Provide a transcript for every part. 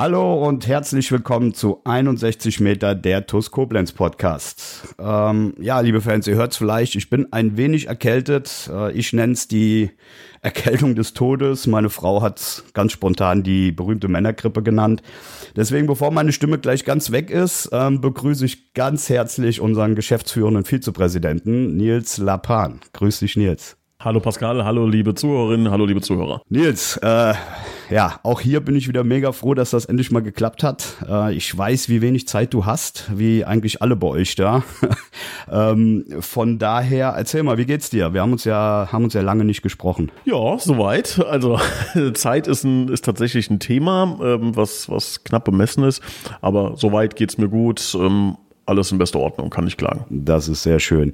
Hallo und herzlich willkommen zu 61 Meter der TUS Koblenz Podcast. Ähm, ja, liebe Fans, ihr hört es vielleicht, ich bin ein wenig erkältet. Äh, ich nenne es die Erkältung des Todes. Meine Frau hat ganz spontan die berühmte Männergrippe genannt. Deswegen, bevor meine Stimme gleich ganz weg ist, ähm, begrüße ich ganz herzlich unseren geschäftsführenden Vizepräsidenten Nils Lapan. Grüß dich, Nils. Hallo Pascal, hallo liebe Zuhörerinnen, hallo liebe Zuhörer. Nils, äh, ja, auch hier bin ich wieder mega froh, dass das endlich mal geklappt hat. Äh, ich weiß, wie wenig Zeit du hast, wie eigentlich alle bei euch da. ähm, von daher, erzähl mal, wie geht's dir? Wir haben uns ja, haben uns ja lange nicht gesprochen. Ja, soweit. Also Zeit ist, ein, ist tatsächlich ein Thema, ähm, was, was knapp bemessen ist. Aber soweit geht's mir gut. Ähm, alles in bester Ordnung, kann ich klagen. Das ist sehr schön.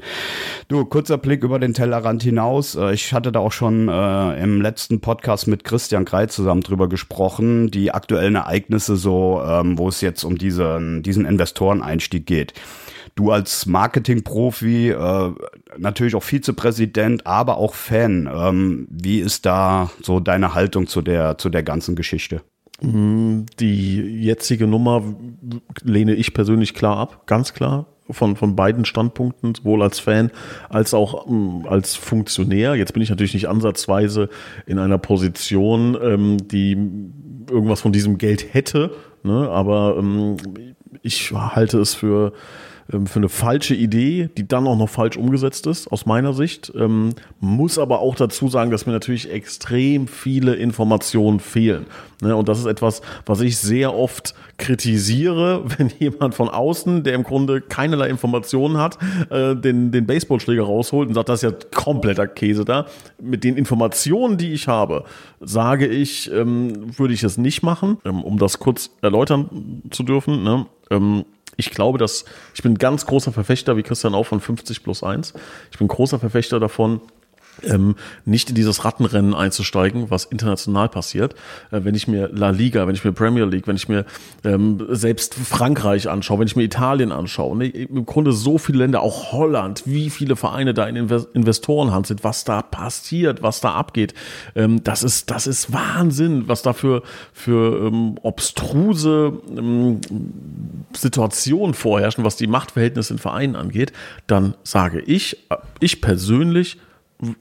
Du, kurzer Blick über den Tellerrand hinaus. Äh, ich hatte da auch schon äh, im letzten Podcast mit Christian Kreit zusammen drüber gesprochen, die aktuellen Ereignisse so, ähm, wo es jetzt um diesen, diesen Investoreneinstieg geht. Du als Marketingprofi, äh, natürlich auch Vizepräsident, aber auch Fan. Ähm, wie ist da so deine Haltung zu der, zu der ganzen Geschichte? Die jetzige Nummer lehne ich persönlich klar ab, ganz klar. Von, von beiden Standpunkten, sowohl als Fan als auch ähm, als Funktionär. Jetzt bin ich natürlich nicht ansatzweise in einer Position, ähm, die irgendwas von diesem Geld hätte, ne? aber ähm, ich halte es für für eine falsche Idee, die dann auch noch falsch umgesetzt ist, aus meiner Sicht. Ähm, muss aber auch dazu sagen, dass mir natürlich extrem viele Informationen fehlen. Ne? Und das ist etwas, was ich sehr oft kritisiere, wenn jemand von außen, der im Grunde keinerlei Informationen hat, äh, den, den Baseballschläger rausholt und sagt, das ist ja kompletter Käse da. Mit den Informationen, die ich habe, sage ich, ähm, würde ich es nicht machen, um das kurz erläutern zu dürfen. Ne? Ich glaube, dass ich bin ganz großer Verfechter, wie Christian auch, von 50 plus 1. Ich bin großer Verfechter davon, ähm, nicht in dieses Rattenrennen einzusteigen, was international passiert. Äh, wenn ich mir La Liga, wenn ich mir Premier League, wenn ich mir ähm, selbst Frankreich anschaue, wenn ich mir Italien anschaue, ne, im Grunde so viele Länder, auch Holland, wie viele Vereine da in Inves Investorenhand sind, was da passiert, was da abgeht, ähm, das ist das ist Wahnsinn, was da für, für ähm, obstruse ähm, Situationen vorherrschen, was die Machtverhältnisse in Vereinen angeht, dann sage ich, äh, ich persönlich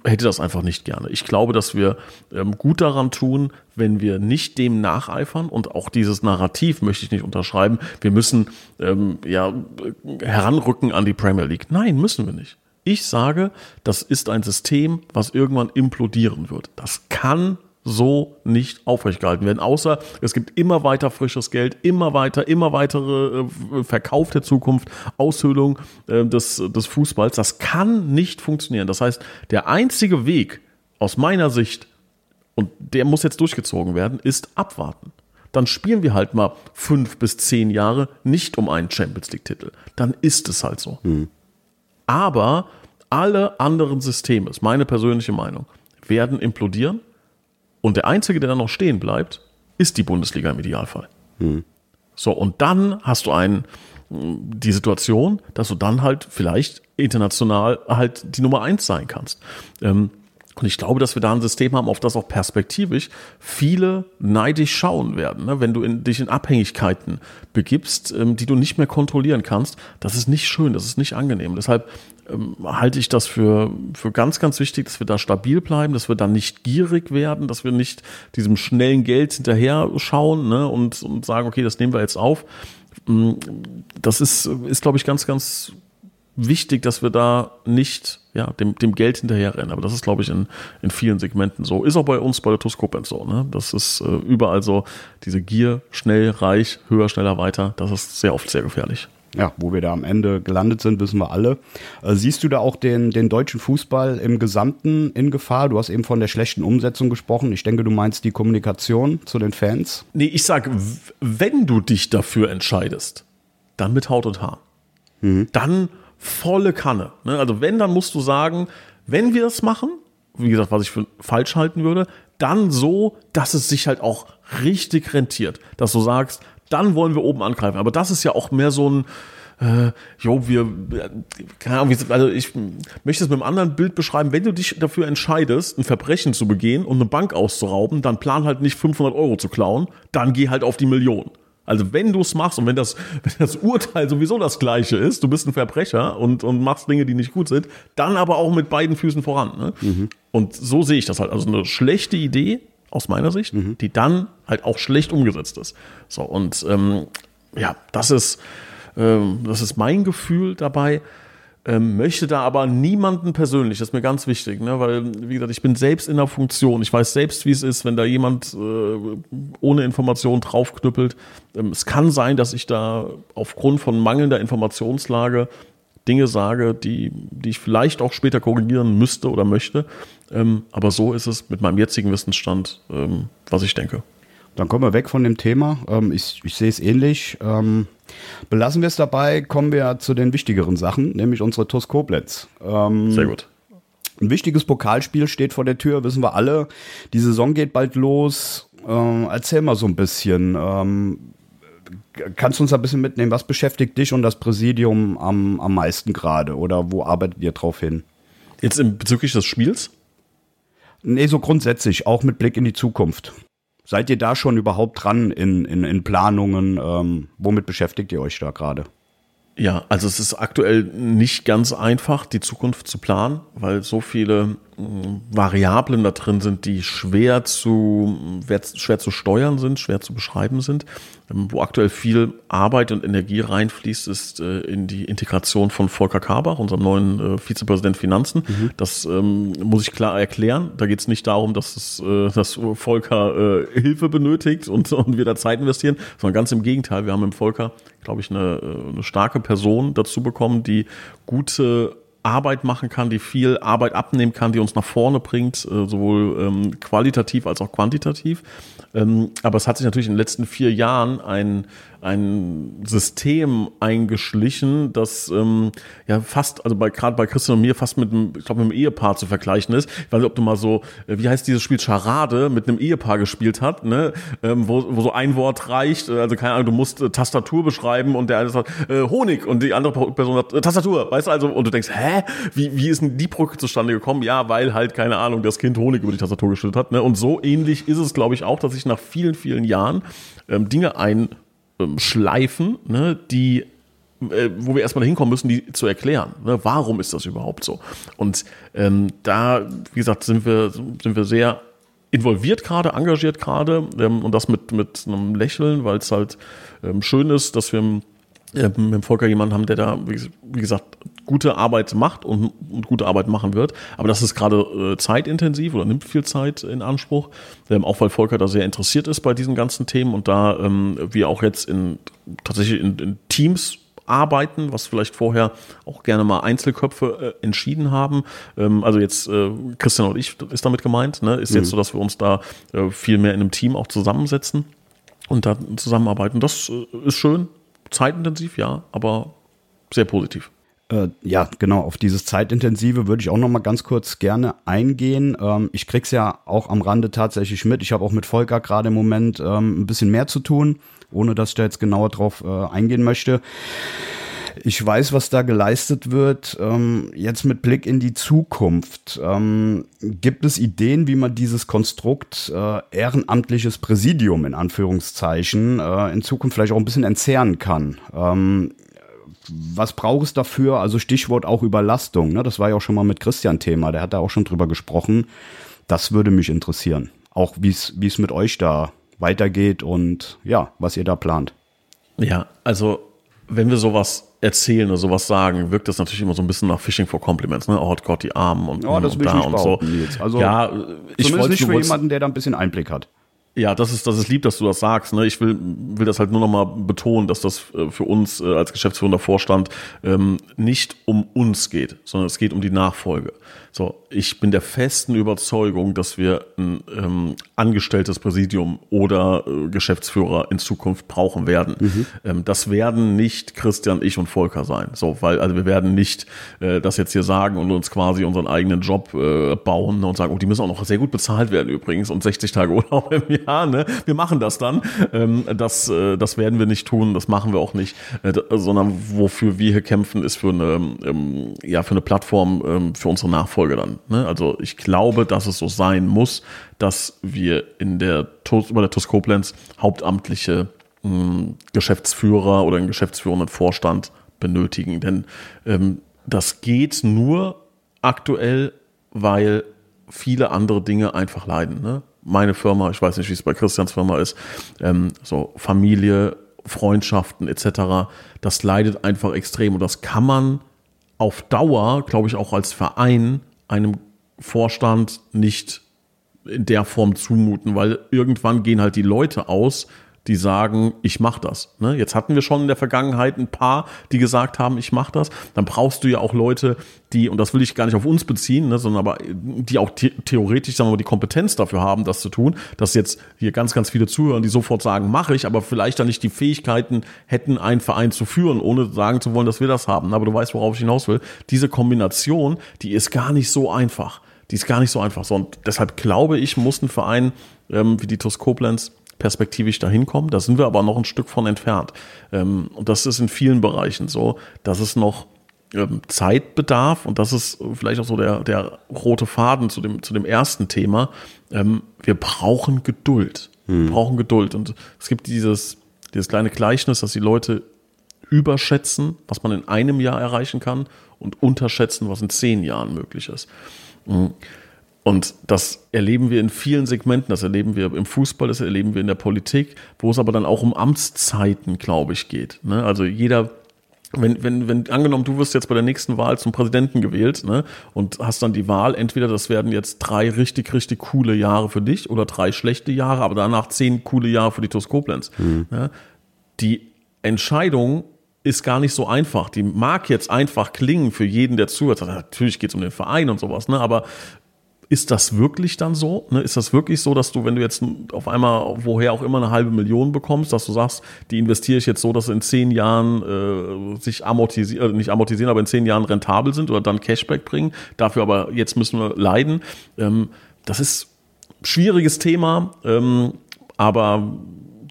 hätte das einfach nicht gerne. Ich glaube, dass wir ähm, gut daran tun, wenn wir nicht dem nacheifern und auch dieses Narrativ möchte ich nicht unterschreiben. Wir müssen ähm, ja heranrücken an die Premier League. Nein, müssen wir nicht. Ich sage, das ist ein System, was irgendwann implodieren wird. Das kann so nicht aufrechtgehalten werden. Außer es gibt immer weiter frisches Geld, immer weiter, immer weitere äh, Verkauf der Zukunft, Aushöhlung äh, des, des Fußballs. Das kann nicht funktionieren. Das heißt, der einzige Weg aus meiner Sicht, und der muss jetzt durchgezogen werden, ist abwarten. Dann spielen wir halt mal fünf bis zehn Jahre nicht um einen Champions League-Titel. Dann ist es halt so. Mhm. Aber alle anderen Systeme, ist meine persönliche Meinung, werden implodieren und der Einzige, der dann noch stehen bleibt, ist die Bundesliga im Idealfall. Hm. So, und dann hast du einen, die Situation, dass du dann halt vielleicht international halt die Nummer eins sein kannst. Ähm, und ich glaube, dass wir da ein System haben, auf das auch perspektivisch viele neidisch schauen werden. Ne? Wenn du in, dich in Abhängigkeiten begibst, ähm, die du nicht mehr kontrollieren kannst, das ist nicht schön, das ist nicht angenehm. Deshalb ähm, halte ich das für, für ganz, ganz wichtig, dass wir da stabil bleiben, dass wir da nicht gierig werden, dass wir nicht diesem schnellen Geld hinterher schauen ne? und, und sagen, okay, das nehmen wir jetzt auf. Mm, das ist, ist glaube ich, ganz, ganz wichtig, dass wir da nicht ja, dem, dem Geld hinterherrennen. Aber das ist, glaube ich, in, in vielen Segmenten so. Ist auch bei uns bei der Toskopens so. Ne? Das ist äh, überall so, diese Gier, schnell, reich, höher, schneller, weiter, das ist sehr oft sehr gefährlich. Ja, wo wir da am Ende gelandet sind, wissen wir alle. Äh, siehst du da auch den, den deutschen Fußball im Gesamten in Gefahr? Du hast eben von der schlechten Umsetzung gesprochen. Ich denke, du meinst die Kommunikation zu den Fans. Nee, ich sag, wenn du dich dafür entscheidest, dann mit Haut und Haar. Mhm. Dann volle Kanne. Ne? Also wenn, dann musst du sagen, wenn wir es machen, wie gesagt, was ich für falsch halten würde, dann so, dass es sich halt auch richtig rentiert. Dass du sagst, dann wollen wir oben angreifen. Aber das ist ja auch mehr so ein, äh, jo, wir, keine Ahnung, also ich möchte es mit einem anderen Bild beschreiben, wenn du dich dafür entscheidest, ein Verbrechen zu begehen und eine Bank auszurauben, dann plan halt nicht 500 Euro zu klauen, dann geh halt auf die Million. Also wenn du es machst und wenn das, wenn das Urteil sowieso das gleiche ist, du bist ein Verbrecher und, und machst Dinge, die nicht gut sind, dann aber auch mit beiden Füßen voran. Ne? Mhm. Und so sehe ich das halt. Also eine schlechte Idee aus meiner Sicht, mhm. die dann halt auch schlecht umgesetzt ist. So, und ähm, ja, das ist, ähm, das ist mein Gefühl dabei. Ähm, möchte da aber niemanden persönlich, das ist mir ganz wichtig, ne? weil, wie gesagt, ich bin selbst in der Funktion. Ich weiß selbst, wie es ist, wenn da jemand äh, ohne Information draufknüppelt. Ähm, es kann sein, dass ich da aufgrund von mangelnder Informationslage Dinge sage, die, die ich vielleicht auch später korrigieren müsste oder möchte. Ähm, aber so ist es mit meinem jetzigen Wissensstand, ähm, was ich denke. Dann kommen wir weg von dem Thema. Ähm, ich, ich sehe es ähnlich. Ähm, belassen wir es dabei, kommen wir zu den wichtigeren Sachen, nämlich unsere TuS Koblenz. Ähm, Sehr gut. Ein wichtiges Pokalspiel steht vor der Tür, wissen wir alle. Die Saison geht bald los. Ähm, erzähl mal so ein bisschen. Kannst du uns ein bisschen mitnehmen? Was beschäftigt dich und das Präsidium am, am meisten gerade? Oder wo arbeitet ihr drauf hin? Jetzt bezüglich des Spiels? Nee, so grundsätzlich, auch mit Blick in die Zukunft. Seid ihr da schon überhaupt dran in, in, in Planungen? Ähm, womit beschäftigt ihr euch da gerade? Ja, also es ist aktuell nicht ganz einfach, die Zukunft zu planen, weil so viele Variablen da drin sind, die schwer zu, schwer zu steuern sind, schwer zu beschreiben sind. Ähm, wo aktuell viel Arbeit und Energie reinfließt, ist äh, in die Integration von Volker Kabach, unserem neuen äh, Vizepräsident Finanzen. Mhm. Das ähm, muss ich klar erklären. Da geht es nicht darum, dass, es, äh, dass Volker äh, Hilfe benötigt und, und wir da Zeit investieren, sondern ganz im Gegenteil. Wir haben im Volker, glaube ich, eine, eine starke Person dazu bekommen, die gute Arbeit machen kann, die viel Arbeit abnehmen kann, die uns nach vorne bringt, äh, sowohl ähm, qualitativ als auch quantitativ. Ähm, aber es hat sich natürlich in den letzten vier Jahren ein, ein System eingeschlichen, das ähm, ja fast, also bei gerade bei Christian und mir fast mit einem, ich glaube, mit einem Ehepaar zu vergleichen ist. Ich weiß nicht, ob du mal so, äh, wie heißt dieses Spiel Charade mit einem Ehepaar gespielt hat, ne? Ähm, wo, wo so ein Wort reicht, äh, also keine Ahnung, du musst äh, Tastatur beschreiben und der eine sagt äh, Honig und die andere Person sagt äh, Tastatur, weißt du also, und du denkst, hä, wie, wie ist denn die Brücke zustande gekommen? Ja, weil halt, keine Ahnung, das Kind Honig über die Tastatur geschüttet hat, ne? Und so ähnlich ist es, glaube ich, auch, dass ich nach vielen, vielen Jahren ähm, Dinge ein schleifen, ne, die äh, wo wir erstmal hinkommen müssen, die zu erklären. Ne? Warum ist das überhaupt so? Und ähm, da, wie gesagt, sind wir, sind wir sehr involviert gerade, engagiert gerade ähm, und das mit, mit einem Lächeln, weil es halt ähm, schön ist, dass wir äh, mit dem Volker jemanden haben, der da, wie, wie gesagt, gute Arbeit macht und, und, gute Arbeit machen wird. Aber das ist gerade äh, zeitintensiv oder nimmt viel Zeit in Anspruch, ähm, auch weil Volker da sehr interessiert ist bei diesen ganzen Themen und da ähm, wir auch jetzt in tatsächlich in, in Teams arbeiten, was vielleicht vorher auch gerne mal Einzelköpfe äh, entschieden haben. Ähm, also jetzt äh, Christian und ich ist damit gemeint, ne? ist mhm. jetzt so, dass wir uns da äh, viel mehr in einem Team auch zusammensetzen und da zusammenarbeiten. Das äh, ist schön, zeitintensiv, ja, aber sehr positiv. Äh, ja, genau, auf dieses Zeitintensive würde ich auch noch mal ganz kurz gerne eingehen. Ähm, ich krieg's ja auch am Rande tatsächlich mit. Ich habe auch mit Volker gerade im Moment ähm, ein bisschen mehr zu tun, ohne dass ich da jetzt genauer drauf äh, eingehen möchte. Ich weiß, was da geleistet wird. Ähm, jetzt mit Blick in die Zukunft. Ähm, gibt es Ideen, wie man dieses Konstrukt äh, ehrenamtliches Präsidium in Anführungszeichen äh, in Zukunft vielleicht auch ein bisschen entzerren kann? Was braucht es dafür? Also Stichwort auch Überlastung. Ne? Das war ja auch schon mal mit Christian Thema. Der hat da auch schon drüber gesprochen. Das würde mich interessieren. Auch wie es mit euch da weitergeht und ja, was ihr da plant. Ja, also wenn wir sowas erzählen oder sowas sagen, wirkt das natürlich immer so ein bisschen nach Fishing for Compliments, ne? Oh Gott, die Armen und, oh, das und da und so. Jetzt. Also ja, ich wollte nicht für jemanden, der da ein bisschen Einblick hat. Ja, das ist, das ist lieb, dass du das sagst. Ne? Ich will, will das halt nur nochmal betonen, dass das äh, für uns äh, als geschäftsführender Vorstand ähm, nicht um uns geht, sondern es geht um die Nachfolge. So, ich bin der festen Überzeugung, dass wir ein ähm, angestelltes Präsidium oder äh, Geschäftsführer in Zukunft brauchen werden. Mhm. Ähm, das werden nicht Christian, ich und Volker sein. So, weil also wir werden nicht äh, das jetzt hier sagen und uns quasi unseren eigenen Job äh, bauen und sagen, oh, die müssen auch noch sehr gut bezahlt werden übrigens und 60 Tage Urlaub im Jahr. Ne? Wir machen das dann. Ähm, das, äh, das werden wir nicht tun, das machen wir auch nicht, äh, sondern wofür wir hier kämpfen, ist für eine, ähm, ja, für eine Plattform ähm, für unsere Nachfolger Nachfolge dann. Ne? Also ich glaube, dass es so sein muss, dass wir in der über der TUS hauptamtliche mh, hm, Geschäftsführer oder einen geschäftsführenden Vorstand benötigen. Denn ähm, das geht nur aktuell, weil viele andere Dinge einfach leiden. Ne? Meine Firma, ich weiß nicht, wie es bei Christians Firma ist, ähm, so Familie, Freundschaften etc., das leidet einfach extrem und das kann man auf Dauer, glaube ich, auch als Verein einem Vorstand nicht in der Form zumuten, weil irgendwann gehen halt die Leute aus, die sagen, ich mach das. Ne? Jetzt hatten wir schon in der Vergangenheit ein paar, die gesagt haben, ich mach das. Dann brauchst du ja auch Leute, die, und das will ich gar nicht auf uns beziehen, ne, sondern aber die auch the theoretisch, sagen wir mal, die Kompetenz dafür haben, das zu tun, dass jetzt hier ganz, ganz viele zuhören, die sofort sagen, mache ich, aber vielleicht dann nicht die Fähigkeiten hätten, einen Verein zu führen, ohne sagen zu wollen, dass wir das haben. Aber du weißt, worauf ich hinaus will. Diese Kombination, die ist gar nicht so einfach. Die ist gar nicht so einfach. So, und deshalb glaube ich, muss ein Verein ähm, wie die Koblenz perspektivisch dahin kommen. Da sind wir aber noch ein Stück von entfernt. Ähm, und das ist in vielen Bereichen so, dass es noch ähm, Zeit bedarf und das ist vielleicht auch so der, der rote Faden zu dem, zu dem ersten Thema. Ähm, wir brauchen Geduld. Hm. Wir brauchen Geduld. Und es gibt dieses, dieses kleine Gleichnis, dass die Leute überschätzen, was man in einem Jahr erreichen kann und unterschätzen, was in zehn Jahren möglich ist. Und das erleben wir in vielen Segmenten. Das erleben wir im Fußball, das erleben wir in der Politik, wo es aber dann auch um Amtszeiten, glaube ich, geht. Ne? Also jeder wenn, wenn, wenn angenommen, du wirst jetzt bei der nächsten Wahl zum Präsidenten gewählt, ne, und hast dann die Wahl, entweder das werden jetzt drei richtig, richtig coole Jahre für dich oder drei schlechte Jahre, aber danach zehn coole Jahre für die TuS Koblenz. Mhm. Ne? Die Entscheidung ist gar nicht so einfach. Die mag jetzt einfach klingen für jeden, der zuhört. Natürlich geht es um den Verein und sowas, ne? aber ist das wirklich dann so? Ne? Ist das wirklich so, dass du, wenn du jetzt auf einmal, woher auch immer, eine halbe Million bekommst, dass du sagst, die investiere ich jetzt so, dass sie in zehn Jahren äh, sich amortisieren, äh, nicht amortisieren, aber in zehn Jahren rentabel sind oder dann Cashback bringen, dafür aber jetzt müssen wir leiden. Ähm, das ist ein schwieriges Thema, ähm, aber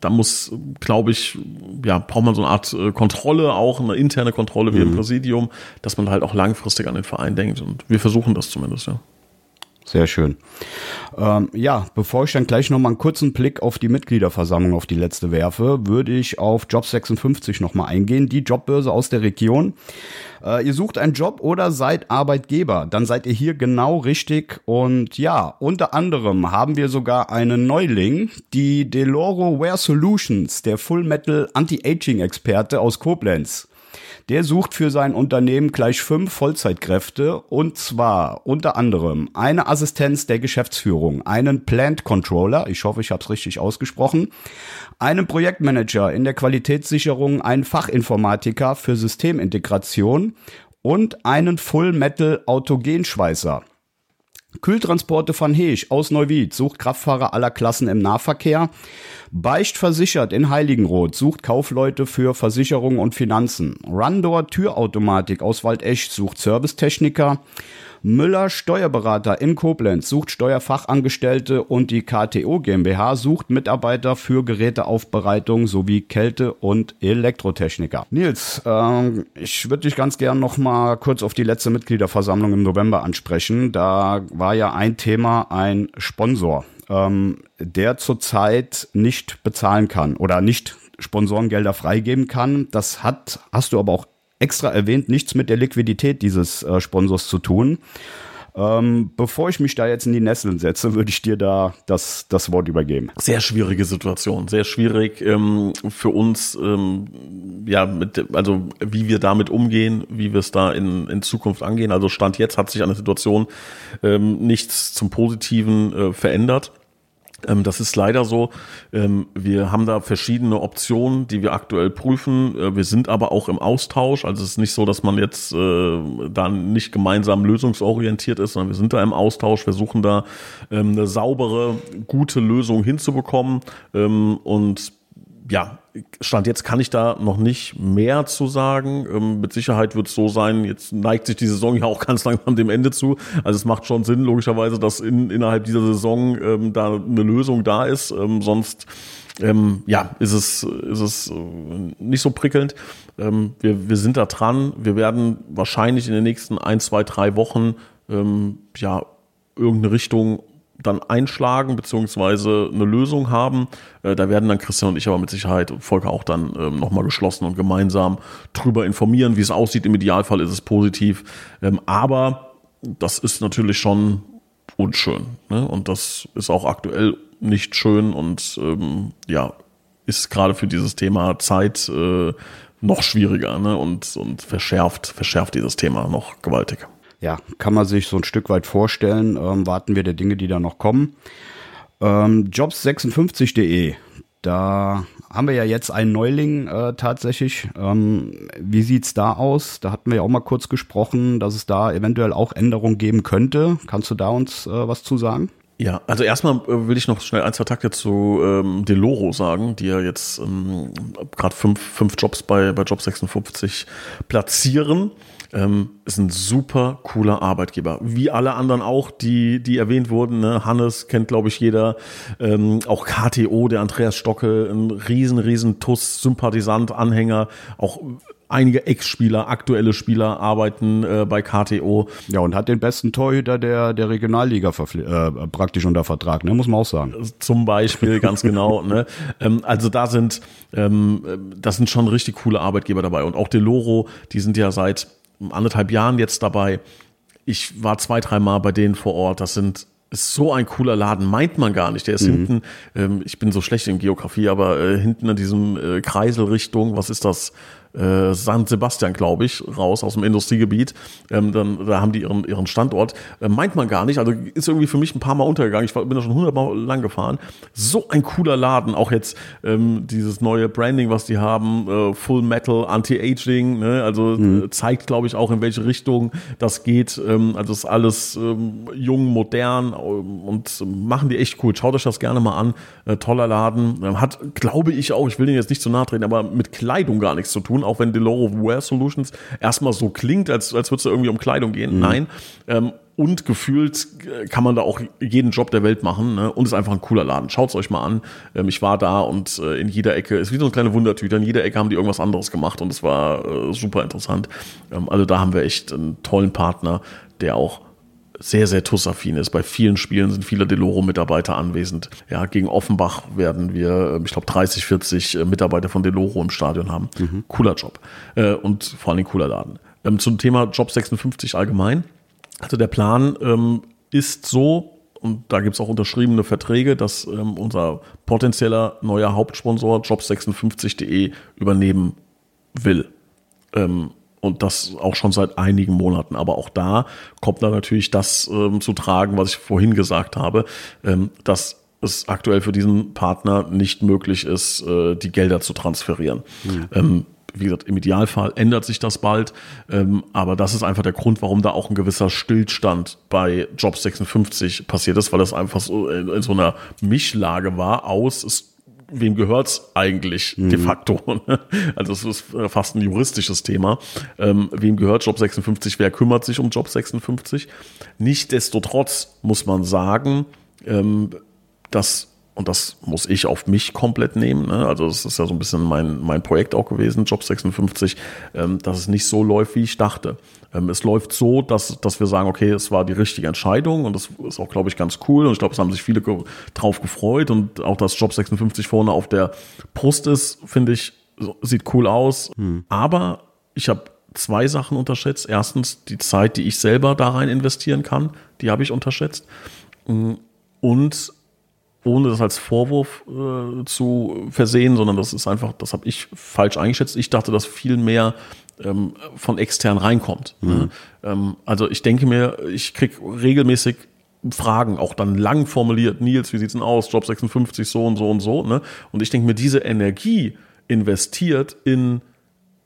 da muss, glaube ich, ja, braucht man so eine Art äh, Kontrolle, auch eine interne Kontrolle wie mhm. im Präsidium, dass man halt auch langfristig an den Verein denkt. Und wir versuchen das zumindest, ja. Sehr schön. Ähm, ja, bevor ich dann gleich nochmal einen kurzen Blick auf die Mitgliederversammlung, auf die letzte werfe, würde ich auf Job 56 nochmal eingehen, die Jobbörse aus der Region. Äh, ihr sucht einen Job oder seid Arbeitgeber, dann seid ihr hier genau richtig. Und ja, unter anderem haben wir sogar einen Neuling, die Deloro Wear Solutions, der Full Metal Anti-Aging-Experte aus Koblenz. Der sucht für sein Unternehmen gleich fünf Vollzeitkräfte und zwar unter anderem eine Assistenz der Geschäftsführung, einen Plant Controller, ich hoffe, ich habe es richtig ausgesprochen, einen Projektmanager in der Qualitätssicherung, einen Fachinformatiker für Systemintegration und einen Full Metal Autogenschweißer. Kühltransporte van Heesch aus Neuwied sucht Kraftfahrer aller Klassen im Nahverkehr. Beicht versichert in Heiligenroth sucht Kaufleute für Versicherung und Finanzen. Rundor Türautomatik aus Waldesch sucht Servicetechniker. Müller Steuerberater in Koblenz sucht Steuerfachangestellte und die KTO GmbH sucht Mitarbeiter für Geräteaufbereitung sowie Kälte- und Elektrotechniker. Nils, ähm, ich würde dich ganz gern noch mal kurz auf die letzte Mitgliederversammlung im November ansprechen. Da war ja ein Thema ein Sponsor, ähm, der zurzeit nicht bezahlen kann oder nicht Sponsorengelder freigeben kann. Das hat, hast du aber auch extra erwähnt, nichts mit der Liquidität dieses äh, Sponsors zu tun. Ähm, bevor ich mich da jetzt in die Nesseln setze, würde ich dir da das, das Wort übergeben. Sehr schwierige Situation, sehr schwierig ähm, für uns, ähm, ja, mit, also wie wir damit umgehen, wie wir es da in, in Zukunft angehen. Also Stand jetzt hat sich an der Situation ähm, nichts zum Positiven äh, verändert. Ähm, das ist leider so. Ähm, wir haben da verschiedene Optionen, die wir aktuell prüfen. Äh, wir sind aber auch im Austausch. Also es ist nicht so, dass man jetzt äh, da nicht gemeinsam lösungsorientiert ist, sondern wir sind da im Austausch. Wir suchen da ähm, eine saubere, gute Lösung hinzubekommen. Und ja, Stand jetzt kann ich da noch nicht mehr zu sagen. Ähm, mit Sicherheit wird es so sein, jetzt neigt sich die Saison ja auch ganz langsam dem Ende zu. Also es macht schon Sinn, logischerweise, dass in, innerhalb dieser Saison ähm, da eine Lösung da ist. Ähm, sonst ähm, ja, ist es, ist es äh, nicht so prickelnd. Ähm, wir, wir sind da dran. Wir werden wahrscheinlich in den nächsten ein, zwei, drei Wochen ähm, ja irgendeine Richtung dann einschlagen beziehungsweise eine Lösung haben. Äh, da werden dann Christian und ich aber mit Sicherheit und Volker auch dann ähm, nochmal geschlossen und gemeinsam drüber informieren, wie es aussieht. Im Idealfall ist es positiv. Ähm, aber das ist natürlich schon unschön. Ne? Und das ist auch aktuell nicht schön und ähm, ja, ist gerade für dieses Thema Zeit äh, noch schwieriger ne? und, und verschärft, verschärft dieses Thema noch gewaltig ja, kann man sich so ein Stück weit vorstellen. Ähm, warten wir der Dinge, die da noch kommen. Ähm, Jobs56.de, da haben wir ja jetzt einen Neuling äh, tatsächlich. Ähm, wie sieht's da aus? Da hatten wir ja auch mal kurz gesprochen, dass es da eventuell auch Änderungen geben könnte. Kannst du da uns äh, was zu sagen? Ja, also erstmal äh, will ich noch schnell ein, zwei Takte zu ähm, Deloro sagen, die ja jetzt ähm, gerade fünf, fünf Jobs bei, bei Job 56 platzieren. Ähm, ist ein super cooler Arbeitgeber. Wie alle anderen auch, die, die erwähnt wurden. Ne? Hannes kennt, glaube ich, jeder. Ähm, auch KTO, der Andreas Stocke, ein riesen, riesen Tuss, Sympathisant, Anhänger. Auch einige Ex-Spieler, aktuelle Spieler arbeiten äh, bei KTO. Ja, und hat den besten Torhüter der, der Regionalliga äh, praktisch unter Vertrag, ne? muss man auch sagen. Zum Beispiel, ganz genau. Ne? Ähm, also da sind, ähm, das sind schon richtig coole Arbeitgeber dabei. Und auch Deloro, die sind ja seit anderthalb Jahren jetzt dabei. Ich war zwei, dreimal bei denen vor Ort. Das sind ist so ein cooler Laden, meint man gar nicht. Der ist mhm. hinten, ähm, ich bin so schlecht in Geografie, aber äh, hinten in diesem äh, Kreiselrichtung, was ist das? Äh, San Sebastian, glaube ich, raus aus dem Industriegebiet. Ähm, dann, da haben die ihren, ihren Standort. Äh, meint man gar nicht. Also ist irgendwie für mich ein paar Mal untergegangen. Ich war, bin da schon hundertmal lang gefahren. So ein cooler Laden. Auch jetzt ähm, dieses neue Branding, was die haben. Äh, Full Metal, Anti-Aging. Ne? Also mhm. zeigt, glaube ich, auch in welche Richtung das geht. Ähm, also ist alles ähm, jung, modern ähm, und machen die echt cool. Schaut euch das gerne mal an. Äh, toller Laden. Hat, glaube ich auch, ich will den jetzt nicht zu nahe treten, aber mit Kleidung gar nichts zu tun auch wenn Deloro Wear Solutions erstmal so klingt, als, als würde es irgendwie um Kleidung gehen. Mhm. Nein. Ähm, und gefühlt äh, kann man da auch jeden Job der Welt machen ne? und ist einfach ein cooler Laden. Schaut's euch mal an. Ähm, ich war da und äh, in jeder Ecke, ist wie so eine kleine Wundertüte, in jeder Ecke haben die irgendwas anderes gemacht und es war äh, super interessant. Ähm, also da haben wir echt einen tollen Partner, der auch sehr, sehr TUS-affin ist. Bei vielen Spielen sind viele Deloro-Mitarbeiter anwesend. Ja, gegen Offenbach werden wir, ähm, ich glaube, 30, 40 äh, Mitarbeiter von Deloro im Stadion haben. Mhm. Cooler Job. Äh, und vor allem cooler Laden. Ähm, zum Thema Job 56 allgemein. Also der Plan ähm, ist so, und da gibt es auch unterschriebene Verträge, dass unser potenzieller neuer Hauptsponsor job56.de übernehmen will und das auch schon seit einigen Monaten. Aber auch da kommt dann natürlich das ähm, zu tragen, was ich vorhin gesagt habe, ähm, dass es aktuell für diesen Partner nicht möglich ist, äh, die Gelder zu transferieren. Mhm. Ähm, wie gesagt, im Idealfall ändert sich das bald, ähm, aber das ist einfach der Grund, warum da auch ein gewisser Stillstand bei Job 56 passiert ist, weil das einfach so in, in so einer Mischlage war aus, es wem gehört's eigentlich mhm. de facto? Also es ist fast ein juristisches Thema. Ähm, wem gehört Job 56? Wer kümmert sich um Job 56? Nichtsdestotrotz muss man sagen, ähm, dass und das muss ich auf mich komplett nehmen. Ne? Also das ist ja so ein bisschen mein, mein Projekt auch gewesen, Job 56, ähm, dass es nicht so läuft, wie ich dachte. Ähm, es läuft so, dass, dass wir sagen, okay, es war die richtige Entscheidung und das ist auch, glaube ich, ganz cool. Und ich glaube, es haben sich viele ge drauf gefreut. Und auch, dass Job 56 vorne auf der Brust ist, finde ich, sieht cool aus. Hm. Aber ich habe zwei Sachen unterschätzt. Erstens die Zeit, die ich selber da rein investieren kann, die habe ich unterschätzt. Und ohne das als Vorwurf äh, zu versehen, sondern das ist einfach, das habe ich falsch eingeschätzt. Ich dachte, dass viel mehr ähm, von extern reinkommt. Ne? Mhm. Ähm, also ich denke mir, ich kriege regelmäßig Fragen, auch dann lang formuliert, Nils, wie sieht's denn aus, Job 56, so und so und so, ne? Und ich denke mir, diese Energie investiert in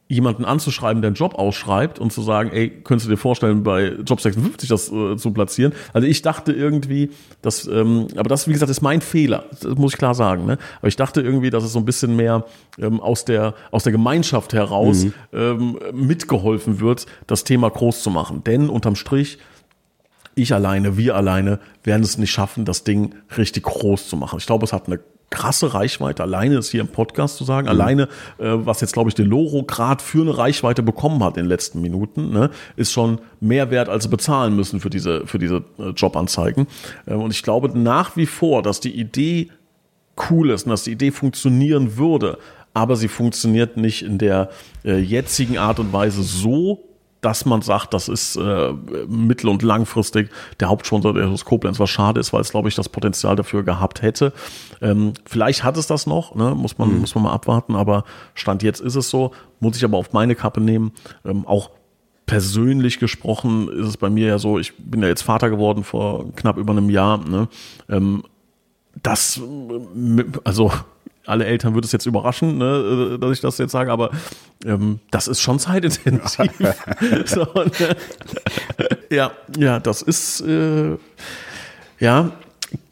jemanden anzuschreiben, der einen Job ausschreibt und zu sagen, ey, könntest du dir vorstellen, bei Job 56 das äh, zu platzieren? Also ich dachte irgendwie, dass, ähm, aber das, wie gesagt, ist mein Fehler, das muss ich klar sagen. Ne? Aber ich dachte irgendwie, dass es so ein bisschen mehr ähm, aus, der, aus der Gemeinschaft heraus mhm. ähm, mitgeholfen wird, das Thema groß zu machen. Denn unterm Strich, ich alleine, wir alleine werden es nicht schaffen, das Ding richtig groß zu machen. Ich glaube, es hat eine krasse Reichweite, alleine ist hier im Podcast zu sagen, mhm. alleine, äh, was jetzt, glaube ich, Deloro gerade für eine Reichweite bekommen hat in den letzten Minuten, ne, ist schon mehr wert, als sie bezahlen müssen für diese, für diese äh, Jobanzeigen. Äh, und ich glaube nach wie vor, dass die Idee cool ist und dass die Idee funktionieren würde, aber sie funktioniert nicht in der äh, jetzigen Art und Weise so, dass man sagt, das ist äh, mittel- und langfristig der Hauptsponsor der Koblenz, was schade ist, weil es, glaube ich, das Potenzial dafür gehabt hätte. Ähm, vielleicht hat es das noch, ne? muss, man, mhm. muss man mal abwarten, aber Stand jetzt ist es so, muss ich aber auf meine Kappe nehmen. Ähm, auch persönlich gesprochen ist es bei mir ja so, ich bin ja jetzt Vater geworden vor knapp über einem Jahr. Ne? Ähm, das, also alle Eltern würde es jetzt überraschen, ne, äh, dass ich das jetzt sage, aber ähm, das ist schon zeitintensiv. so, ne? Ja, ja, das ist äh, ja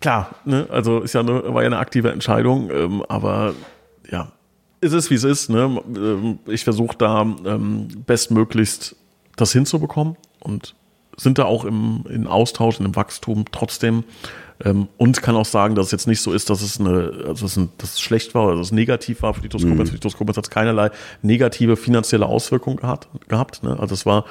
klar. Ne? Also ist ja eine, war ja eine aktive Entscheidung, ähm, aber ja, es ist wie es ist. Ne? Ähm, ich versuche da ähm, bestmöglichst das hinzubekommen und sind da auch im, im Austausch, im Wachstum trotzdem ähm, und kann auch sagen, dass es jetzt nicht so ist, dass es eine, also dass es, ein, dass es schlecht war oder dass es negativ war für die TuS Mhm. Für die TuS hat es keinerlei negative finanzielle Auswirkungen gehabt. gehabt ne? Also es war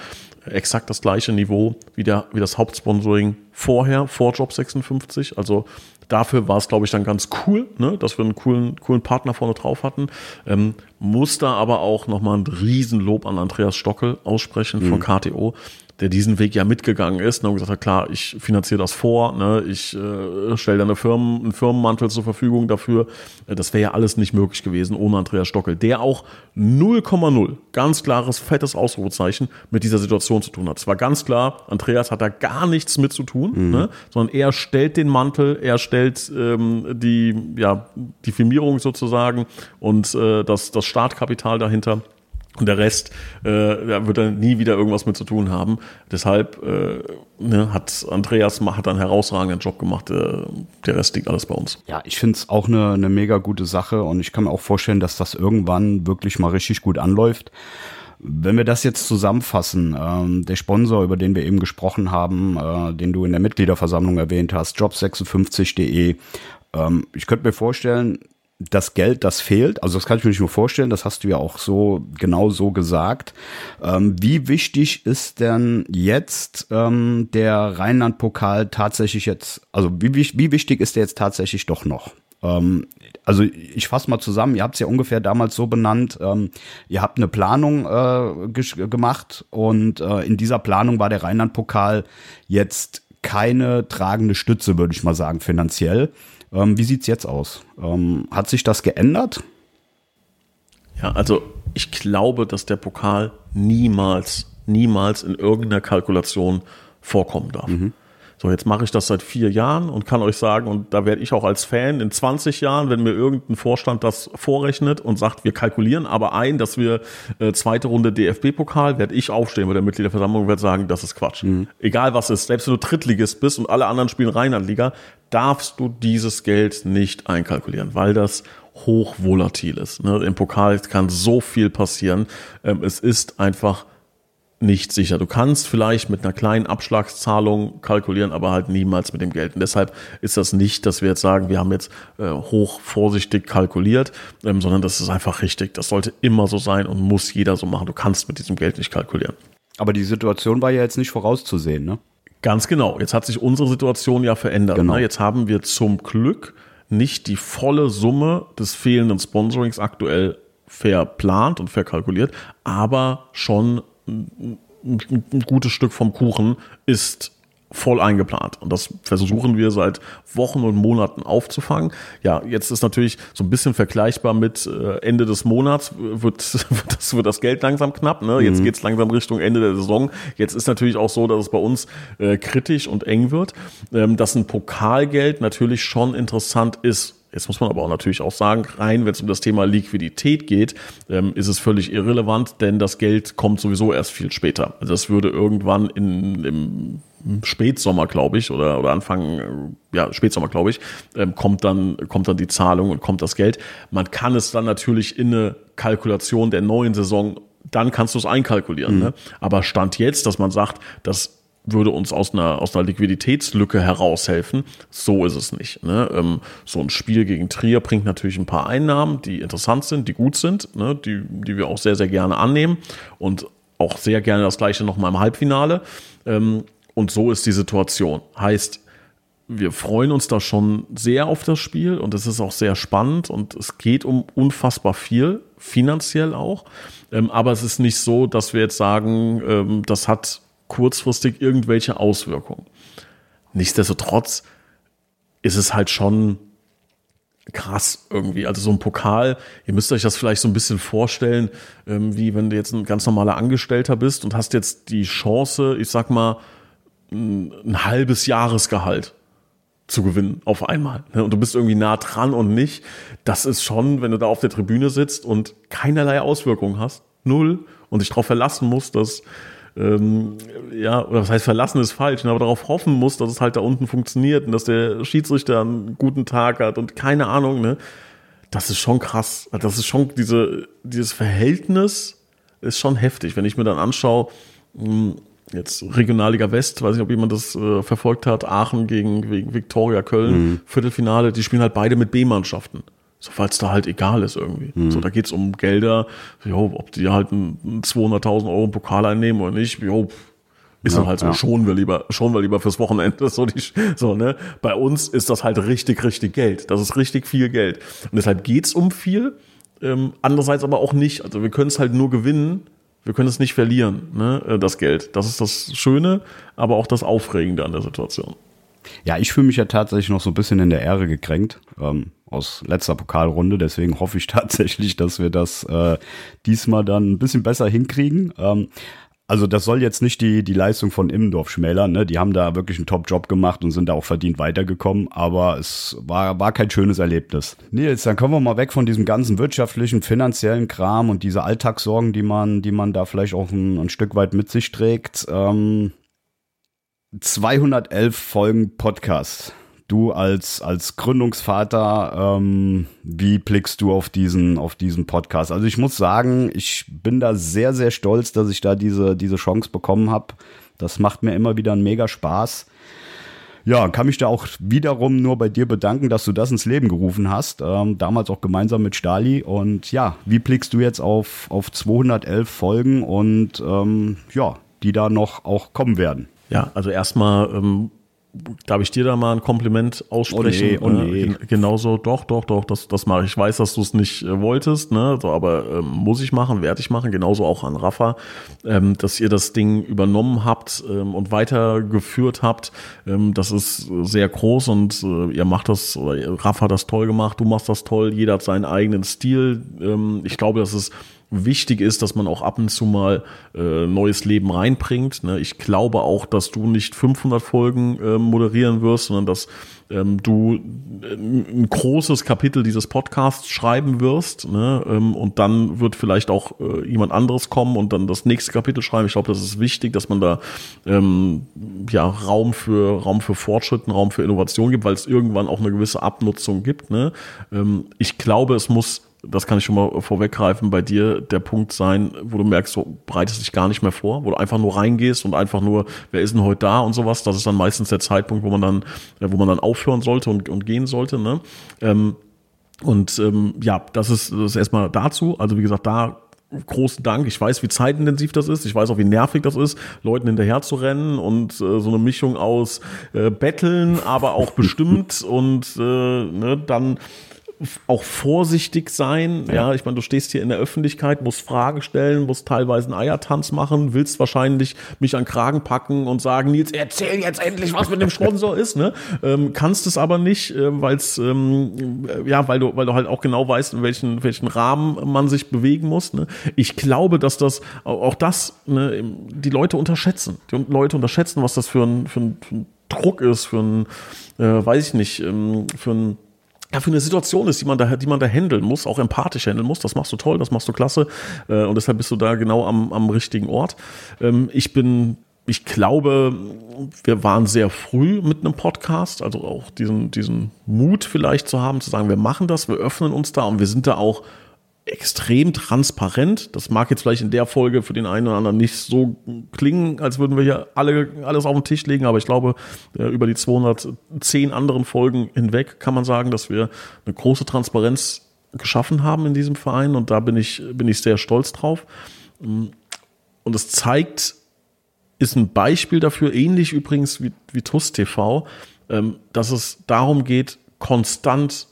exakt das gleiche Niveau wie, der, wie das Hauptsponsoring vorher, vor Job 56. Also dafür war es, glaube ich, dann ganz cool, ne, dass wir einen coolen, coolen Partner vorne drauf hatten. Ähm, muss da aber auch nochmal ein Riesenlob an Andreas Stockel aussprechen mhm. von KTO, der diesen Weg ja mitgegangen ist ne, und gesagt hat, klar, ich finanziere das vor, ne, ich äh, stelle da eine Firmen, einen Firmenmantel zur Verfügung dafür. Äh, das wäre ja alles nicht möglich gewesen ohne Andreas Stockel, der auch 0,0, ganz klares, fettes Ausrufezeichen mit dieser Situation zu tun hat. Es war ganz klar, Andreas hat da gar nichts mit zu tun, mhm. ne, sondern er stellt den Mantel, er stellt ähm, die, ja, die Firmierung sozusagen und äh, das, das Startkapital dahinter. Und der Rest äh, wird dann nie wieder irgendwas mit zu tun haben. Deshalb äh, ne, hat Andreas hat einen herausragenden Job gemacht. Äh, der Rest liegt alles bei uns. Ja, ich finde es auch eine, eine mega gute Sache und ich kann mir auch vorstellen, dass das irgendwann wirklich mal richtig gut anläuft. Wenn wir das jetzt zusammenfassen, ähm, der Sponsor, über den wir eben gesprochen haben, äh, den du in der Mitgliederversammlung erwähnt hast, job56.de, ähm, ich könnte mir vorstellen, das Geld, das fehlt, also das kann ich mir nicht nur vorstellen, das hast du ja auch so genau so gesagt. Ähm, wie wichtig ist denn jetzt ähm, der Rheinland-Pokal tatsächlich jetzt, also wie, wie wichtig ist der jetzt tatsächlich doch noch? Ähm, also ich fasse mal zusammen, ihr habt es ja ungefähr damals so benannt, ähm, ihr habt eine Planung äh, gemacht und äh, in dieser Planung war der Rheinland-Pokal jetzt keine tragende Stütze, würde ich mal sagen, finanziell. Ähm, wie sieht's jetzt aus? Ähm, hat sich das geändert? Ja, also ich glaube, dass der Pokal niemals, niemals in irgendeiner Kalkulation vorkommen darf. Mhm. So, jetzt mache ich das seit vier Jahren und kann euch sagen, und da werde ich auch als Fan in 20 Jahren, wenn mir irgendein Vorstand das vorrechnet und sagt, wir kalkulieren aber ein, dass wir äh, zweite Runde DFB-Pokal, werde ich aufstehen bei der Mitgliederversammlung und werde sagen, das ist Quatsch. Mhm. Egal was ist, selbst wenn du Drittligist bist und alle anderen spielen Rheinlandliga, darfst du dieses Geld nicht einkalkulieren, weil das hochvolatil ist. Ne? Im Pokal kann so viel passieren. Ähm, es ist einfach nicht sicher. Du kannst vielleicht mit einer kleinen Abschlagszahlung kalkulieren, aber halt niemals mit dem Geld. Und deshalb ist das nicht, dass wir jetzt sagen, wir haben jetzt äh, hoch vorsichtig kalkuliert, ähm, sondern das ist einfach richtig. Das sollte immer so sein und muss jeder so machen. Du kannst mit diesem Geld nicht kalkulieren. Aber die Situation war ja jetzt nicht vorauszusehen, ne? Ganz genau. Jetzt hat sich unsere Situation ja verändert. Genau. Ne? Jetzt haben wir zum Glück nicht die volle Summe des fehlenden Sponsorings aktuell verplant und verkalkuliert, aber schon ein gutes Stück vom Kuchen ist voll eingeplant. Und das versuchen wir seit Wochen und Monaten aufzufangen. Ja, jetzt ist natürlich so ein bisschen vergleichbar mit äh, Ende des Monats wird, wird, das, wird das Geld langsam knapp. Ne? Jetzt mhm. geht's langsam Richtung Ende der Saison. Jetzt ist natürlich auch so, dass es bei uns äh, kritisch und eng wird. Ähm, dass ein Pokalgeld natürlich schon interessant ist Jetzt muss man aber auch natürlich auch sagen, rein, wenn es um das Thema Liquidität geht, ähm, ist es völlig irrelevant, denn das Geld kommt sowieso erst viel später. Also das würde irgendwann in, im Spätsommer, glaube ich, oder, oder Anfang, ja, Spätsommer, glaube ich, ähm, kommt dann, kommt dann die Zahlung und kommt das Geld. Man kann es dann natürlich in eine Kalkulation der neuen Saison dann kannst du es einkalkulieren. Mhm. Ne? Aber Stand jetzt, dass man sagt, dass würde uns aus einer, aus einer Liquiditätslücke heraushelfen. So ist es nicht. Ne? Ähm, so ein Spiel gegen Trier bringt natürlich ein paar Einnahmen, die interessant sind, die gut sind, ne? die, die wir auch sehr, sehr gerne annehmen und auch sehr gerne das gleiche nochmal im Halbfinale. Ähm, und so ist die Situation. Heißt, wir freuen uns da schon sehr auf das Spiel und es ist auch sehr spannend und es geht um unfassbar viel, finanziell auch. Ähm, aber es ist nicht so, dass wir jetzt sagen, ähm, das hat kurzfristig irgendwelche Auswirkungen. Nichtsdestotrotz ist es halt schon krass irgendwie. Also so ein Pokal, ihr müsst euch das vielleicht so ein bisschen vorstellen, ähm, wie wenn du jetzt ein ganz normaler Angestellter bist und hast jetzt die Chance, ich sag mal, ein, halbes Jahresgehalt zu gewinnen auf einmal. Ne? Und du bist irgendwie nah dran und nicht. Das ist schon, wenn du da auf der Tribüne sitzt und keinerlei Auswirkungen hast, null, und dich darauf verlassen musst, dass ähm, ja, oder was heißt verlassen ist falsch, ne, aber darauf hoffen muss, dass es halt da unten funktioniert und dass der Schiedsrichter einen guten Tag hat und keine Ahnung, ne? Das ist schon krass. Das ist schon diese, dieses Verhältnis ist schon heftig. Wenn ich mir dann anschaue, hm, jetzt Regionalliga West, weiß nicht, ob jemand das äh, verfolgt hat, Aachen gegen, gegen Viktoria Köln, mhm. Viertelfinale, die spielen halt beide mit B-Mannschaften. So, es da halt egal ist irgendwie. Mhm. So, da geht's um Gelder, jo, ob die halt 200.000 Euro Pokal einnehmen oder nicht, jo, ist ja, dann halt so, ja. schon wir lieber, schon wir lieber fürs Wochenende. So, die, so, ne? Bei uns ist das halt richtig, richtig Geld. Das ist richtig viel Geld. Und deshalb geht's um viel, ähm, andererseits aber auch nicht. Also wir können es halt nur gewinnen, wir können es nicht verlieren, ne, äh, das Geld. Das ist das Schöne, aber auch das Aufregende an der Situation. Ja, ich fühle mich ja tatsächlich noch so ein bisschen in der Ehre gekränkt ähm, aus letzter Pokalrunde. Deswegen hoffe ich tatsächlich, dass wir das äh, diesmal dann ein bisschen besser hinkriegen. Ähm, also das soll jetzt nicht die, die Leistung von Immendorf schmälern. Ne? Die haben da wirklich einen Top-Job gemacht und sind da auch verdient weitergekommen. Aber es war, war kein schönes Erlebnis. Nils, dann kommen wir mal weg von diesem ganzen wirtschaftlichen, finanziellen Kram und diese Alltagssorgen, die man, die man da vielleicht auch ein, ein Stück weit mit sich trägt. Ähm, 211 Folgen Podcast. Du als, als Gründungsvater, ähm, wie blickst du auf diesen, auf diesen Podcast? Also ich muss sagen, ich bin da sehr, sehr stolz, dass ich da diese, diese Chance bekommen habe. Das macht mir immer wieder einen mega Spaß. Ja, kann mich da auch wiederum nur bei dir bedanken, dass du das ins Leben gerufen hast. Ähm, damals auch gemeinsam mit Stali. Und ja, wie blickst du jetzt auf, auf 211 Folgen und ähm, ja, die da noch auch kommen werden? Ja, also erstmal ähm, darf ich dir da mal ein Kompliment aussprechen? Oh nee, oh nee. Äh, genauso, doch, doch, doch, das, das mache ich. Ich weiß, dass du es nicht äh, wolltest, ne? So, aber ähm, muss ich machen, werde ich machen, genauso auch an Rafa, ähm, dass ihr das Ding übernommen habt ähm, und weitergeführt habt. Ähm, das ist sehr groß und äh, ihr macht das, oder Rafa hat das toll gemacht, du machst das toll, jeder hat seinen eigenen Stil. Ähm, ich glaube, das ist wichtig ist, dass man auch ab und zu mal äh, neues Leben reinbringt. Ne? Ich glaube auch, dass du nicht 500 Folgen äh, moderieren wirst, sondern dass ähm, du äh, ein großes Kapitel dieses Podcasts schreiben wirst ne? ähm, und dann wird vielleicht auch äh, jemand anderes kommen und dann das nächste Kapitel schreiben. Ich glaube, das ist wichtig, dass man da ähm, ja Raum für Raum für Fortschritt, Raum für Innovation gibt, weil es irgendwann auch eine gewisse Abnutzung gibt. Ne? Ähm, ich glaube, es muss das kann ich schon mal vorweggreifen, bei dir der Punkt sein, wo du merkst, du bereitest dich gar nicht mehr vor, wo du einfach nur reingehst und einfach nur, wer ist denn heute da und sowas. Das ist dann meistens der Zeitpunkt, wo man dann, äh, wo man dann aufhören sollte und, und gehen sollte. Ne? Ähm, und ähm, ja, das ist, das ist erstmal dazu. Also wie gesagt, da großen Dank. Ich weiß, wie zeitintensiv das ist. Ich weiß auch, wie nervig das ist, Leuten hinterher zu rennen und äh, so eine Mischung aus äh, Betteln, aber auch bestimmt und äh, ne, dann auch vorsichtig sein. Ja. ja, ich meine, du stehst hier in der Öffentlichkeit, musst Fragen stellen, musst teilweise einen Eiertanz machen, willst wahrscheinlich mich an Kragen packen und sagen, Nils, erzähl jetzt endlich, was mit dem Sponsor ist. Ne? Ähm, kannst es aber nicht, äh, weil es ähm, ja, weil du, weil du halt auch genau weißt, in welchen, welchen Rahmen man sich bewegen muss. Ne? Ich glaube, dass das auch das ne, die Leute unterschätzen. Die Leute unterschätzen, was das für ein, für ein, für ein Druck ist, für ein, äh, weiß ich nicht, ähm, für ein ja, für eine Situation ist, die man da, die man da handeln muss, auch empathisch handeln muss. Das machst du toll, das machst du klasse. Äh, und deshalb bist du da genau am, am richtigen Ort. Ähm, ich bin, ich glaube, wir waren sehr früh mit einem Podcast, also auch diesen, diesen Mut vielleicht zu haben, zu sagen, wir machen das, wir öffnen uns da und wir sind da auch extrem transparent. Das mag jetzt vielleicht in der Folge für den einen oder anderen nicht so klingen, als würden wir hier alle alles auf den Tisch legen, aber ich glaube, äh, über die 210 anderen Folgen hinweg kann man sagen, dass wir eine große Transparenz geschaffen haben in diesem Verein und da bin ich, bin ich sehr stolz drauf. Und es zeigt, ist ein Beispiel dafür, ähnlich übrigens wie, wie TUS TV, ähm, dass es darum geht, konstant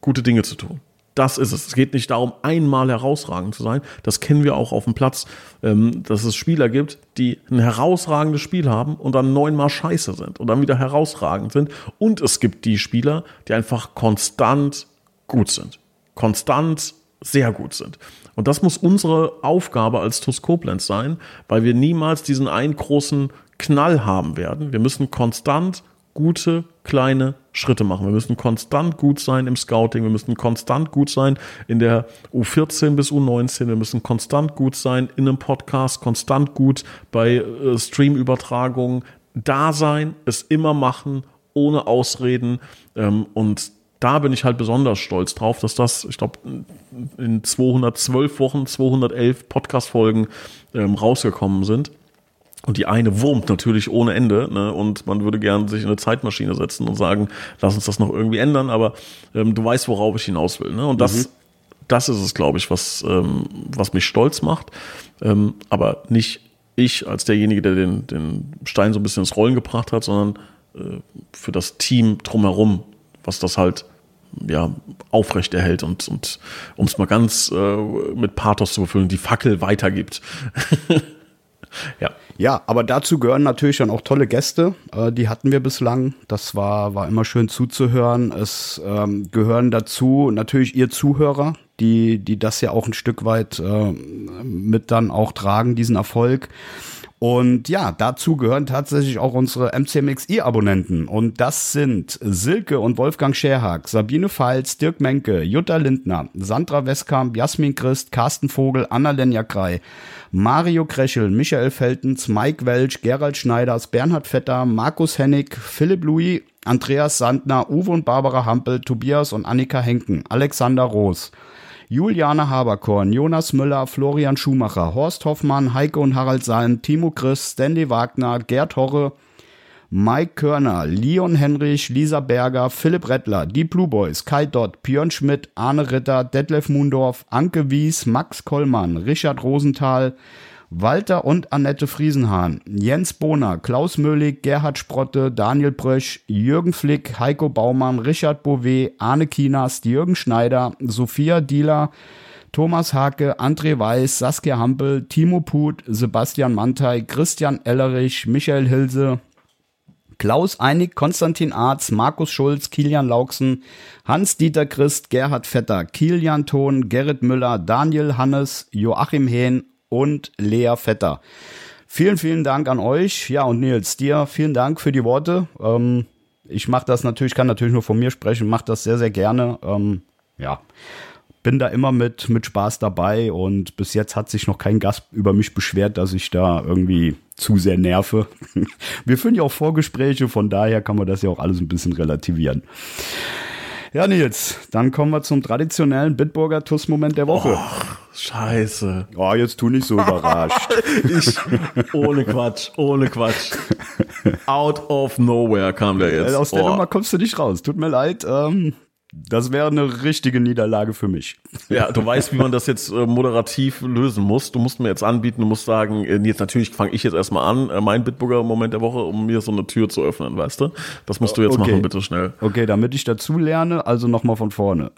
gute Dinge zu tun. Das ist es. Es geht nicht darum, einmal herausragend zu sein. Das kennen wir auch auf dem Platz, ähm, dass es Spieler gibt, die ein herausragendes Spiel haben und dann neunmal scheiße sind und dann wieder herausragend sind. Und es gibt die Spieler, die einfach konstant gut sind. Konstant sehr gut sind. Und das muss unsere Aufgabe als TuS sein, weil wir niemals diesen einen großen Knall haben werden. Wir müssen konstant gute kleine Schritte machen. Wir müssen konstant gut sein im Scouting, wir müssen konstant gut sein in der U14 bis U19, wir müssen konstant gut sein in einem Podcast, konstant gut bei äh, Streamübertragungen, da sein, es immer machen, ohne Ausreden ähm, und da bin ich halt besonders stolz drauf, dass das, ich glaube, in 212 Wochen, 211 Podcast-Folgen ähm, rausgekommen sind. Und die eine wurmt natürlich ohne Ende. Ne? Und man würde gerne sich in eine Zeitmaschine setzen und sagen, lass uns das noch irgendwie ändern. Aber ähm, du weißt, worauf ich hinaus will. Ne? Und das, mhm. das ist es, glaube ich, was, ähm, was mich stolz macht. Ähm, aber nicht ich als derjenige, der den, den Stein so ein bisschen ins Rollen gebracht hat, sondern äh, für das Team drumherum, was das halt ja, aufrechterhält und, und um es mal ganz äh, mit Pathos zu befüllen, die Fackel weitergibt. ja. Ja, aber dazu gehören natürlich dann auch tolle Gäste. Äh, die hatten wir bislang. Das war, war immer schön zuzuhören. Es ähm, gehören dazu natürlich ihr Zuhörer, die, die das ja auch ein Stück weit äh, mit dann auch tragen, diesen Erfolg. Und ja, dazu gehören tatsächlich auch unsere MCMXI-Abonnenten. Und das sind Silke und Wolfgang Scherhag, Sabine Pfalz, Dirk Menke, Jutta Lindner, Sandra Westkamp, Jasmin Christ, Carsten Vogel, Anna-Lenja Krei, Mario Kreschel, Michael Feltens, Mike Welch, Gerald Schneiders, Bernhard Vetter, Markus Hennig, Philipp Louis, Andreas Sandner, Uwe und Barbara Hampel, Tobias und Annika Henken, Alexander Roos, Juliane Haberkorn, Jonas Müller, Florian Schumacher, Horst Hoffmann, Heike und Harald Salm, Timo Chris, Stanley Wagner, Gerd Horre, Mike Körner, Leon Henrich, Lisa Berger, Philipp Rettler, die Blue Boys, Kai Dott, Björn Schmidt, Arne Ritter, Detlef Mundorf, Anke Wies, Max Kollmann, Richard Rosenthal, Walter und Annette Friesenhahn, Jens Bohner, Klaus Möhlig, Gerhard Sprotte, Daniel Brösch, Jürgen Flick, Heiko Baumann, Richard Bouvet, Arne Kinas, Jürgen Schneider, Sophia Dieler, Thomas Hake, André Weiß, Saskia Hampel, Timo Put, Sebastian Mantei, Christian Ellerich, Michael Hilse, Klaus Einig, Konstantin Arz, Markus Schulz, Kilian Lauksen, Hans-Dieter Christ, Gerhard Vetter, Kilian Thon, Gerrit Müller, Daniel Hannes, Joachim Hehn und Lea Vetter. Vielen, vielen Dank an euch. Ja, und Nils, dir vielen Dank für die Worte. Ähm, ich mache das natürlich, kann natürlich nur von mir sprechen, mache das sehr, sehr gerne. Ähm, ja, bin da immer mit, mit Spaß dabei und bis jetzt hat sich noch kein Gast über mich beschwert, dass ich da irgendwie zu sehr nerve. Wir führen ja auch Vorgespräche, von daher kann man das ja auch alles ein bisschen relativieren. Ja, Nils, dann kommen wir zum traditionellen Bitburger Tuss-Moment der Woche. Oh, scheiße. Oh, jetzt tu nicht so überrascht. ich, ohne Quatsch, ohne Quatsch. Out of nowhere kam der jetzt. Aus der oh. Nummer kommst du nicht raus. Tut mir leid. Ähm, das wäre eine richtige Niederlage für mich. Ja, du weißt, wie man das jetzt äh, moderativ lösen muss. Du musst mir jetzt anbieten, du musst sagen, äh, jetzt natürlich fange ich jetzt erstmal an, äh, mein Bitburger Moment der Woche, um mir so eine Tür zu öffnen, weißt du? Das musst du jetzt okay. machen, bitte schnell. Okay, damit ich dazu lerne, also nochmal von vorne.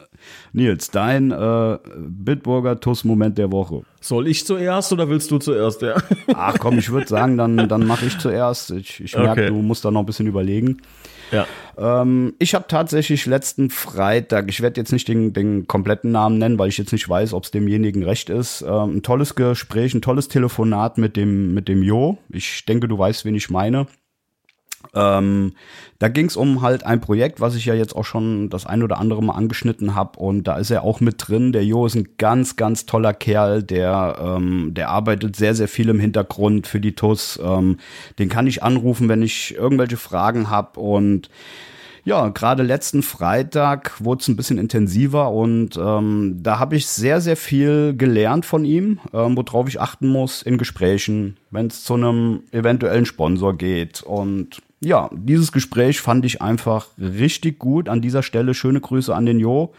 Nils, dein äh, Bitburger TUS-Moment der Woche. Soll ich zuerst oder willst du zuerst? Ja. Ach komm, ich würde sagen, dann, dann mache ich zuerst. Ich, ich merke, Okay. du musst da noch ein bisschen überlegen. Ja. Ähm, ich habe tatsächlich letzten Freitag, ich werde jetzt nicht den, den kompletten Namen nennen, weil ich jetzt nicht weiß, ob es demjenigen recht ist, ähm, ein tolles Gespräch, ein tolles Telefonat mit dem, mit dem Jo. Ich denke, du weißt, wen ich meine. Ähm, da ging es um halt ein Projekt, was ich ja jetzt auch schon das ein oder andere Mal angeschnitten habe und da ist er auch mit drin. Der Jo ist ein ganz, ganz toller Kerl, der, ähm, der arbeitet sehr, sehr viel im Hintergrund für die TUS. Ähm, den kann ich anrufen, wenn ich irgendwelche Fragen habe und ja, gerade letzten Freitag wurde es ein bisschen intensiver und ähm, da habe ich sehr, sehr viel gelernt von ihm, ähm, worauf ich achten muss in Gesprächen, wenn es zu einem eventuellen Sponsor geht. Und ja, dieses Gespräch fand ich einfach richtig gut. An dieser Stelle schöne Grüße an den Jo.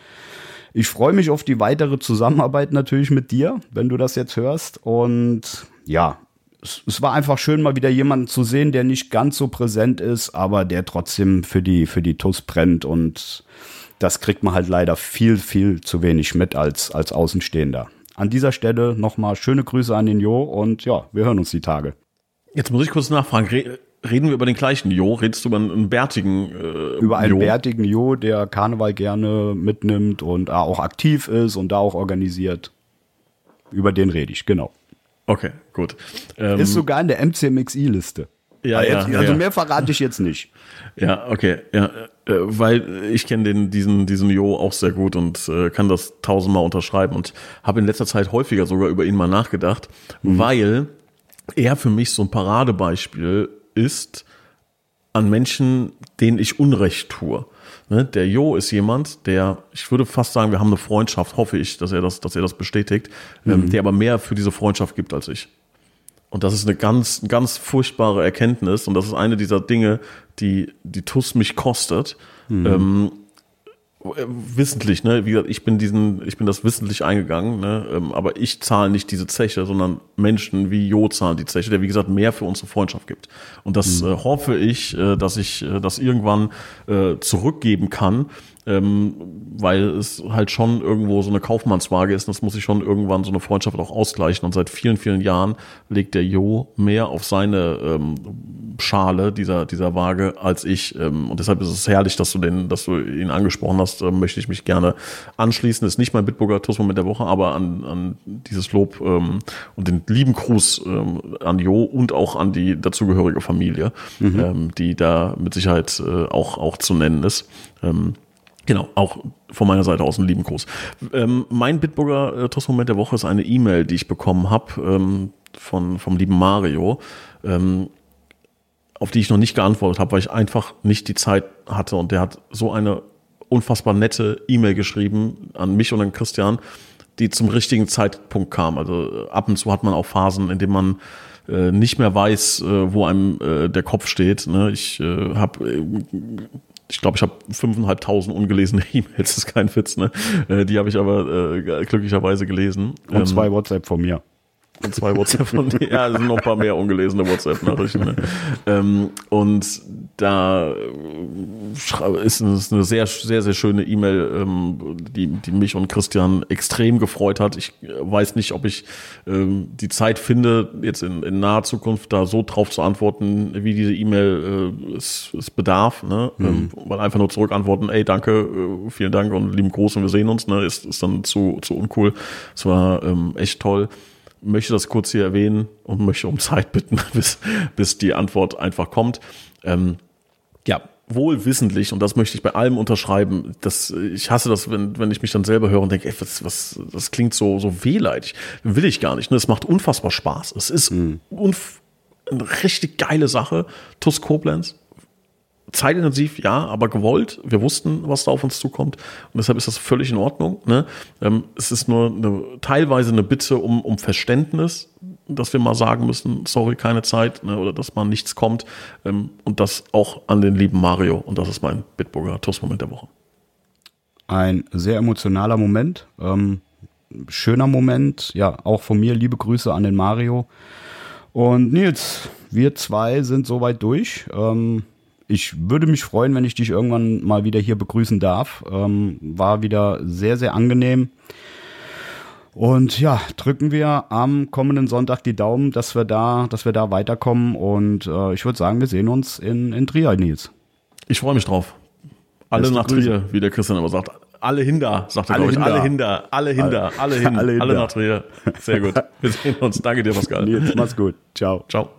Ich freue mich auf die weitere Zusammenarbeit natürlich mit dir, wenn du das jetzt hörst. Und ja, es, es war einfach schön, mal wieder jemanden zu sehen, der nicht ganz so präsent ist, aber der trotzdem für die, für die TUS brennt. Und das kriegt man halt leider viel, viel zu wenig mit als, als Außenstehender. An dieser Stelle nochmal schöne Grüße an den Jo und ja, wir hören uns die Tage. Jetzt muss ich kurz nachfragen. Re reden wir über den gleichen Jo? Redest du über einen, bärtigen äh, Über einen Jo? bärtigen Jo, der Karneval gerne mitnimmt und auch aktiv ist und da auch organisiert. Über den rede ich, genau. Okay, gut. Ähm, Ist sogar in der MCMXI-Liste. ja, Also, ja, jetzt- also ja. mehr verrate ich jetzt nicht. Ja, okay, ja, äh, weil ich kenne den diesen diesen Jo auch sehr gut und äh, kann das tausendmal unterschreiben und habe in letzter Zeit häufiger sogar über ihn mal nachgedacht, weil er für mich so ein Paradebeispiel ist an Menschen, denen ich Unrecht tue. Ne? Der Jo ist jemand, der, ich würde fast sagen, wir haben eine Freundschaft, hoffe ich, dass er das, dass er das bestätigt, ähm, der aber mehr für diese Freundschaft gibt als ich. Und das ist eine ganz, ganz furchtbare Erkenntnis. Und das ist eine dieser Dinge, die die TUS mich kostet. Ähm, äh, wissentlich, ne? Wie gesagt, ich bin diesen, ich bin das wissentlich eingegangen, ne? Ähm, aber ich zahle nicht diese Zeche, sondern Menschen wie Jo zahlen die Zeche, der wie gesagt mehr für unsere Freundschaft gibt. Und das äh, hoffe ich, äh, dass ich äh, das irgendwann äh, zurückgeben kann, ähm, weil es halt schon irgendwo so eine Kaufmannswaage ist. Und das muss ich schon irgendwann so eine Freundschaft auch ausgleichen. Und seit vielen, vielen Jahren legt der Jo mehr auf seine ähm, Schale dieser, dieser Waage als ich. Ähm, und deshalb ist es herrlich, dass du den, dass du ihn angesprochen hast, ähm, möchte ich mich gerne anschließen. Ist nicht mein Bitburger Toastmoment der Woche, aber an, an dieses Lob ähm, und den lieben Gruß ähm, an Jo und auch an die dazugehörige Familie, ähm, die da mit Sicherheit äh, auch, auch zu nennen ist. Ähm, Genau, auch von meiner Seite aus einen lieben Gruß. Ähm, mein Bitburger äh, Toastmoment der Woche ist eine E-Mail, die ich bekommen habe ähm, von vom lieben Mario, ähm, auf die ich noch nicht geantwortet habe, weil ich einfach nicht die Zeit hatte. Und der hat so eine unfassbar nette E-Mail geschrieben an mich und an Christian, die zum richtigen Zeitpunkt kam. Also äh, ab und zu hat man auch Phasen, in denen man äh, nicht mehr weiß, äh, wo einem äh, der Kopf steht. Ne? Ich äh, habe äh, ich glaube, ich habe fünfeinhalbtausend ungelesene E-Mails, das ist kein Witz, ne? Äh, Die habe ich aber äh, glücklicherweise gelesen. Und Ähm, zwei WhatsApp von mir. und zwei WhatsApp von ja, es sind noch ein paar mehr ungelesene WhatsApp-Nachrichten. Ne? ähm, und da ist es eine sehr, sehr, sehr schöne E-Mail, ähm, die, die mich und Christian extrem gefreut hat. Ich äh, weiß nicht, ob ich ähm, die Zeit finde, jetzt in, in naher Zukunft da so drauf zu antworten, wie diese E-Mail äh, es, es bedarf. Ne? Ähm, weil einfach nur zurückantworten, ey, danke, äh, vielen Dank und lieben Gruß und wir sehen uns, ne? ist, ist dann zu, zu uncool. Es war ähm, echt toll möchte das kurz hier erwähnen und möchte um Zeit bitten, bis, bis die Antwort einfach kommt. Ähm, ja, wohl wissentlich, und das möchte ich bei allem unterschreiben, dass ich hasse das, wenn, wenn ich mich dann selber höre und denke, ey, was, was, das klingt so, so wehleidig. Will ich gar nicht. Ne? Es macht unfassbar Spaß. Es ist unf eine richtig geile Sache. TUS Koblenz. Zeitintensiv, ja, aber gewollt. Wir wussten, was da auf uns zukommt. Und deshalb ist das völlig in Ordnung. Ne? Ähm, es ist nur eine, teilweise eine Bitte um, um Verständnis, dass wir mal sagen müssen, sorry, keine Zeit, ne? oder dass mal nichts kommt. Ähm, und das auch an den lieben Mario. Und das ist mein Bitburger TUS-Moment der Woche. Ein sehr emotionaler Moment. Ähm, schöner Moment. Ja, auch von mir liebe Grüße an den Mario. Und Nils, wir zwei sind soweit durch. Ähm, ich würde mich freuen, wenn ich dich irgendwann mal wieder hier begrüßen darf. Ähm, war wieder sehr, sehr angenehm. Und ja, drücken wir am kommenden Sonntag die Daumen, dass wir da, dass wir da weiterkommen. Und äh, ich würde sagen, wir sehen uns in, in Trier, Nils. Ich freue mich drauf. Alle Beste nach Grüße. Trier, wie der Christian immer sagt. Alle hinter, sagt er, alle, hinter. alle hinter, alle hinter, alle hin, alle, alle nach Trier. Sehr gut. Wir sehen uns. Danke dir, Pascal. Nils, mach's gut. Ciao. Ciao.